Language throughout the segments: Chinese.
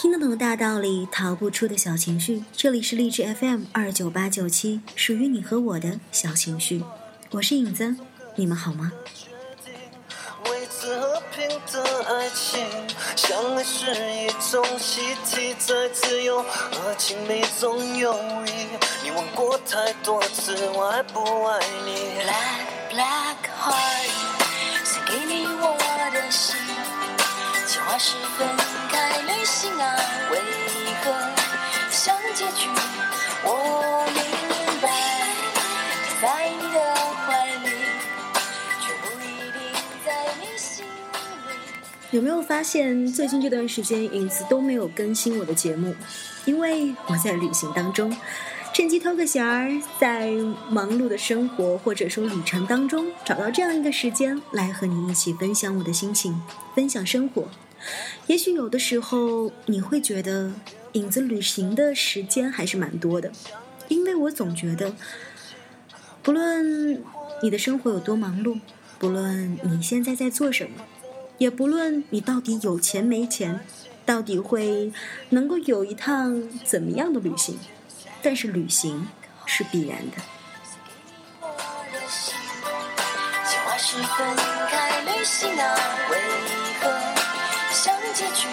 听得懂的大道理，逃不出的小情绪。这里是励志 FM 二九八九七，属于你和我的小情绪。我是影子，你们好吗？维持和平的爱情，相爱是一种习题，在自由和亲密中游移。你问过太多次，我爱不爱你？Black black heart，有没有发现最近这段时间影子都没有更新我的节目？因为我在旅行当中，趁机偷个闲儿，在忙碌的生活或者说旅程当中，找到这样一个时间来和你一起分享我的心情，分享生活。也许有的时候你会觉得影子旅行的时间还是蛮多的，因为我总觉得，不论你的生活有多忙碌，不论你现在在做什么，也不论你到底有钱没钱，到底会能够有一趟怎么样的旅行，但是旅行是必然的。是分开旅行啊，为何像结局？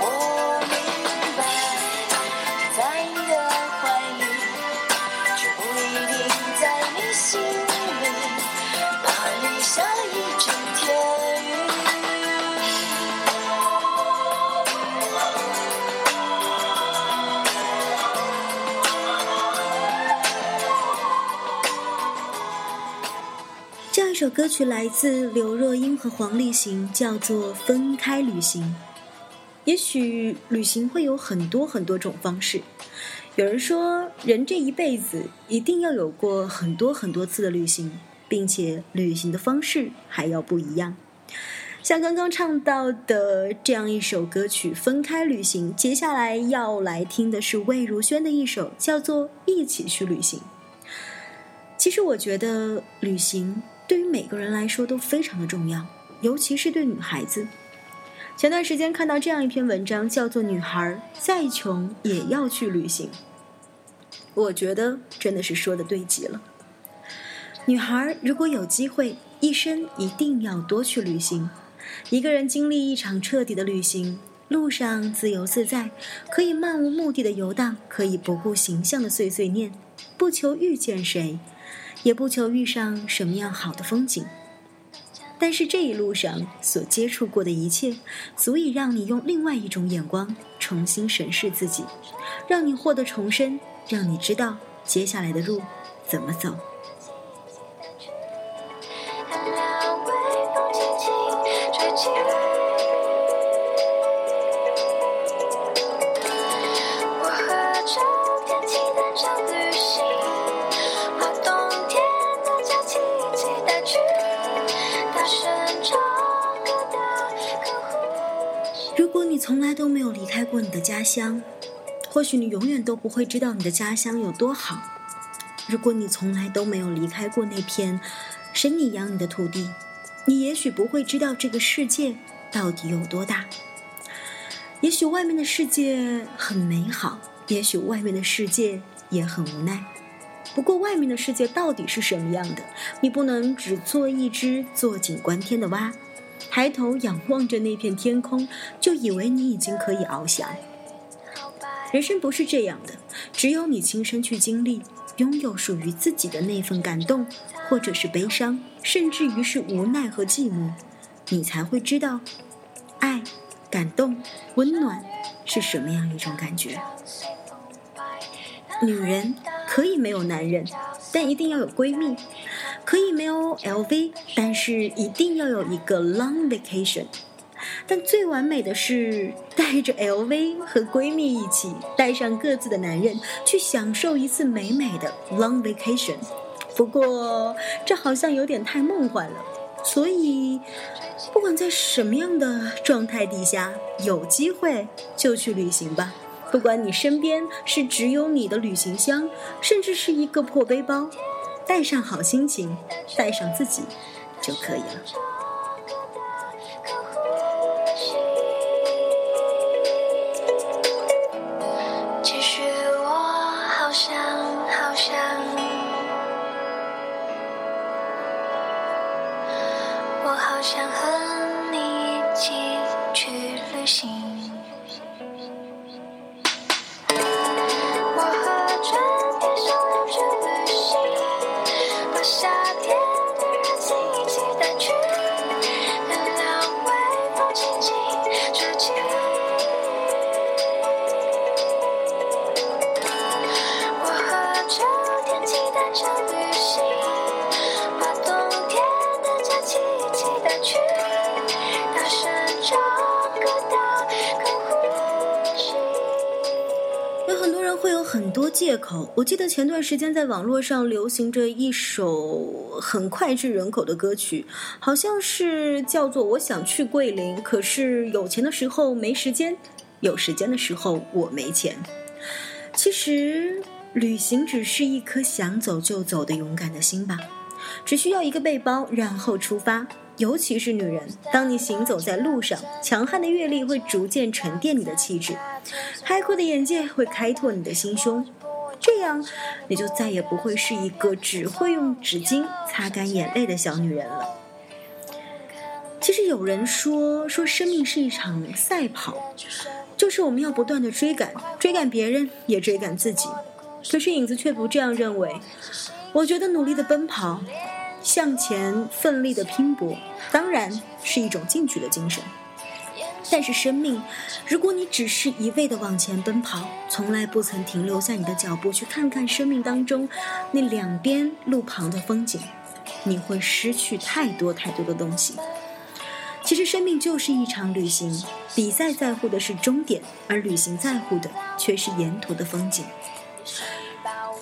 我明这样一首歌曲来自刘若英和黄立行，叫做《分开旅行》。也许旅行会有很多很多种方式。有人说，人这一辈子一定要有过很多很多次的旅行，并且旅行的方式还要不一样。像刚刚唱到的这样一首歌曲《分开旅行》，接下来要来听的是魏如萱的一首，叫做《一起去旅行》。其实我觉得旅行对于每个人来说都非常的重要，尤其是对女孩子。前段时间看到这样一篇文章，叫做《女孩再穷也要去旅行》。我觉得真的是说的对极了。女孩如果有机会，一生一定要多去旅行，一个人经历一场彻底的旅行，路上自由自在，可以漫无目的的游荡，可以不顾形象的碎碎念，不求遇见谁，也不求遇上什么样好的风景。但是这一路上所接触过的一切，足以让你用另外一种眼光重新审视自己，让你获得重生，让你知道接下来的路怎么走。从来都没有离开过你的家乡，或许你永远都不会知道你的家乡有多好。如果你从来都没有离开过那片神你养你的土地，你也许不会知道这个世界到底有多大。也许外面的世界很美好，也许外面的世界也很无奈。不过，外面的世界到底是什么样的？你不能只做一只坐井观天的蛙，抬头仰望着那片天空，就以为你已经可以翱翔。人生不是这样的，只有你亲身去经历，拥有属于自己的那份感动，或者是悲伤，甚至于是无奈和寂寞，你才会知道，爱、感动、温暖是什么样一种感觉。女人可以没有男人，但一定要有闺蜜；可以没有 LV，但是一定要有一个 long vacation。但最完美的是带着 LV 和闺蜜一起，带上各自的男人，去享受一次美美的 long vacation。不过这好像有点太梦幻了，所以不管在什么样的状态底下，有机会就去旅行吧。不管你身边是只有你的旅行箱，甚至是一个破背包，带上好心情，带上自己就可以了。有很多人会有很多借口。我记得前段时间在网络上流行着一首很脍炙人口的歌曲，好像是叫做《我想去桂林》，可是有钱的时候没时间，有时间的时候我没钱。其实，旅行只是一颗想走就走的勇敢的心吧，只需要一个背包，然后出发。尤其是女人，当你行走在路上，强悍的阅历会逐渐沉淀你的气质，开阔的眼界会开拓你的心胸，这样你就再也不会是一个只会用纸巾擦干眼泪的小女人了。其实有人说，说生命是一场赛跑，就是我们要不断的追赶，追赶别人，也追赶自己。可是影子却不这样认为。我觉得努力的奔跑，向前奋力的拼搏，当然是一种进取的精神。但是生命，如果你只是一味的往前奔跑，从来不曾停留下你的脚步去看看生命当中那两边路旁的风景，你会失去太多太多的东西。其实生命就是一场旅行，比赛在乎的是终点，而旅行在乎的却是沿途的风景。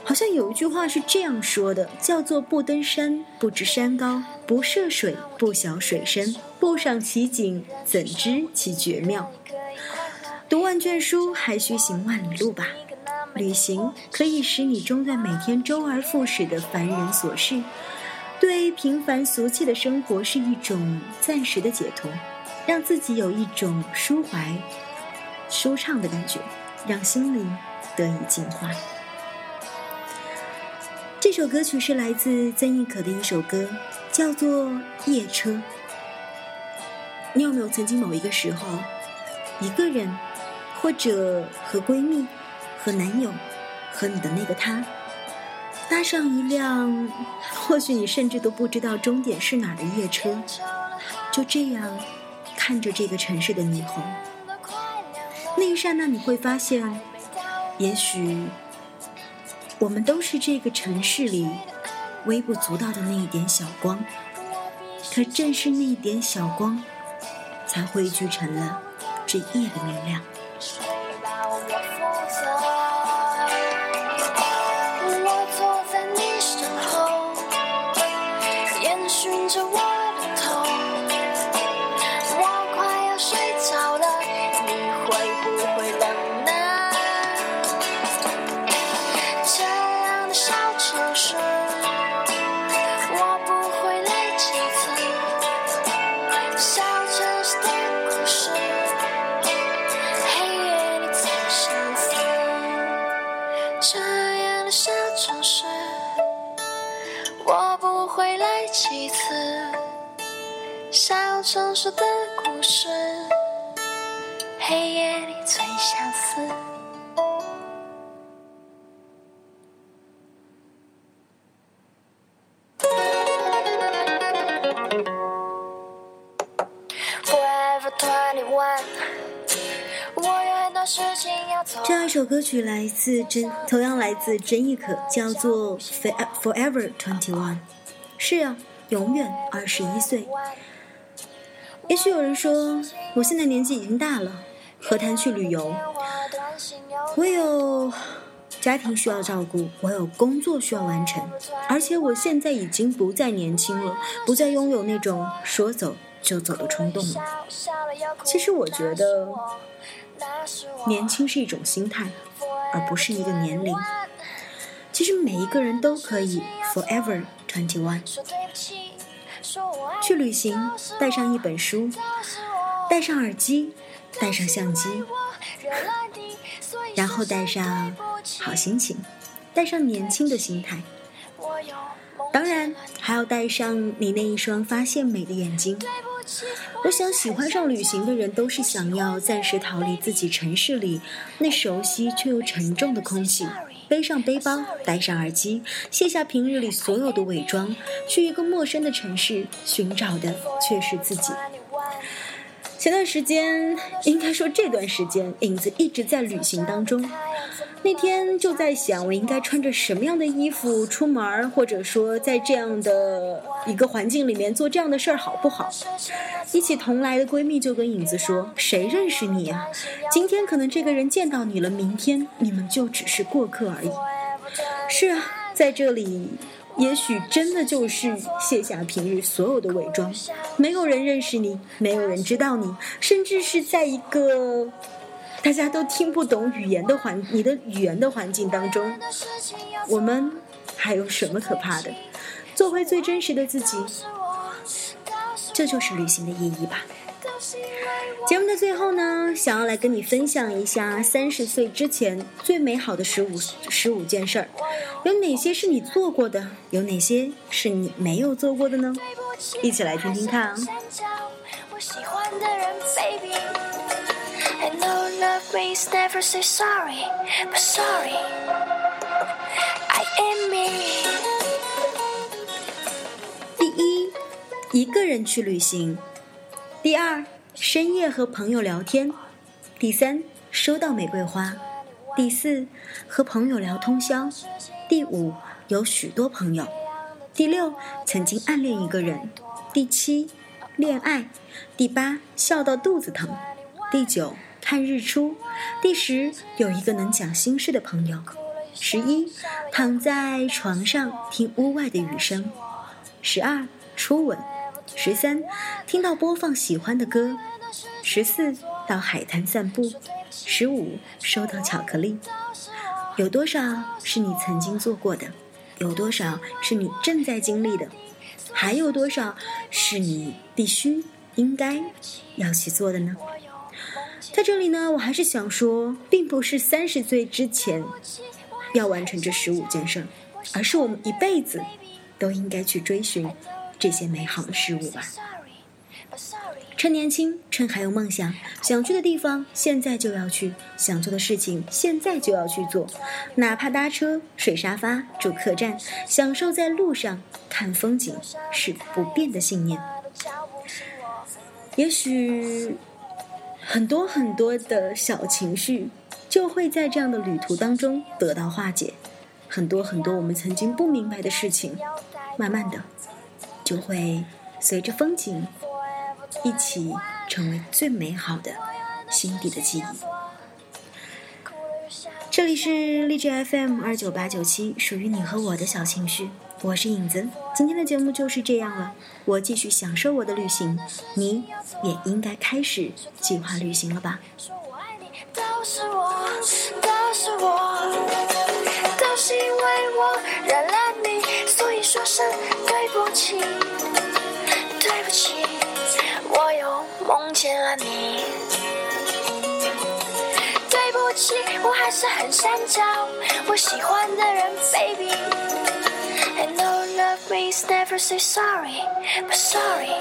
好像有一句话是这样说的，叫做“不登山不知山高，不涉水不晓水深，不赏奇景怎知其绝妙”。读万卷书，还需行万里路吧。旅行可以使你中断每天周而复始的烦人琐事，对平凡俗气的生活是一种暂时的解脱，让自己有一种舒怀、舒畅的感觉，让心灵得以净化。这首歌曲是来自曾轶可的一首歌，叫做《夜车》。你有没有曾经某一个时候，一个人，或者和闺蜜、和男友、和你的那个他，搭上一辆，或许你甚至都不知道终点是哪儿的夜车，就这样看着这个城市的霓虹，那一刹那你会发现，也许。我们都是这个城市里微不足道的那一点小光，可正是那一点小光，才汇聚成了这夜的明亮。这样一首歌曲来自真，同样来自真亦可，叫做《Fore- Forever Twenty One》。是啊，永远二十一岁。也许有人说，我现在年纪已经大了，何谈去旅游？我有家庭需要照顾，我有工作需要完成，而且我现在已经不再年轻了，不再拥有那种说走就走的冲动了。其实我觉得，年轻是一种心态，而不是一个年龄。其实每一个人都可以 forever twenty one。去旅行，带上一本书，带上耳机，带上相机，然后带上好心情，带上年轻的心态，当然还要带上你那一双发现美的眼睛。我想，喜欢上旅行的人都是想要暂时逃离自己城市里那熟悉却又沉重的空气，背上背包，戴上耳机，卸下平日里所有的伪装，去一个陌生的城市，寻找的却是自己。前段时间，应该说这段时间，影子一直在旅行当中。那天就在想，我应该穿着什么样的衣服出门或者说在这样的一个环境里面做这样的事儿好不好？一起同来的闺蜜就跟影子说：“谁认识你啊？今天可能这个人见到你了，明天你们就只是过客而已。”是啊，在这里，也许真的就是卸下平日所有的伪装，没有人认识你，没有人知道你，甚至是在一个。大家都听不懂语言的环，你的语言的环境当中，我们还有什么可怕的？做回最真实的自己，这就是旅行的意义吧。节目的最后呢，想要来跟你分享一下三十岁之前最美好的十五十五件事儿，有哪些是你做过的？有哪些是你没有做过的呢？一起来听听看啊。please never say sorry, but sorry, I am me. 第一，一个人去旅行；第二，深夜和朋友聊天；第三，收到玫瑰花；第四，和朋友聊通宵；第五，有许多朋友；第六，曾经暗恋一个人；第七，恋爱；第八，笑到肚子疼；第九。看日出，第十有一个能讲心事的朋友，十一躺在床上听屋外的雨声，十二初吻，十三听到播放喜欢的歌，十四到海滩散步，十五收到巧克力。有多少是你曾经做过的？有多少是你正在经历的？还有多少是你必须应该要去做的呢？在这里呢，我还是想说，并不是三十岁之前要完成这十五件事，而是我们一辈子都应该去追寻这些美好的事物吧。趁年轻，趁还有梦想，想去的地方现在就要去，想做的事情现在就要去做，哪怕搭车、睡沙发、住客栈，享受在路上看风景，是不变的信念。也许。很多很多的小情绪就会在这样的旅途当中得到化解，很多很多我们曾经不明白的事情，慢慢的就会随着风景一起成为最美好的心底的记忆。这里是励志 FM 二九八九七，属于你和我的小情绪。我是影子，今天的节目就是这样了。我继续享受我的旅行，你也应该开始计划旅行了吧？说我爱你，都是我，起，对不起，我又梦见了你。对不起，我还是很想找我喜欢的人，baby。I know love means never say sorry, but sorry,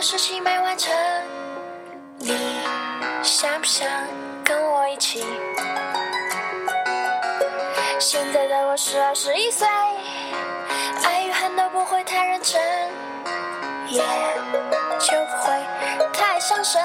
事情没完成，你想不想跟我一起？现在的我十二十一岁，爱与恨都不会太认真，也就不会太伤神。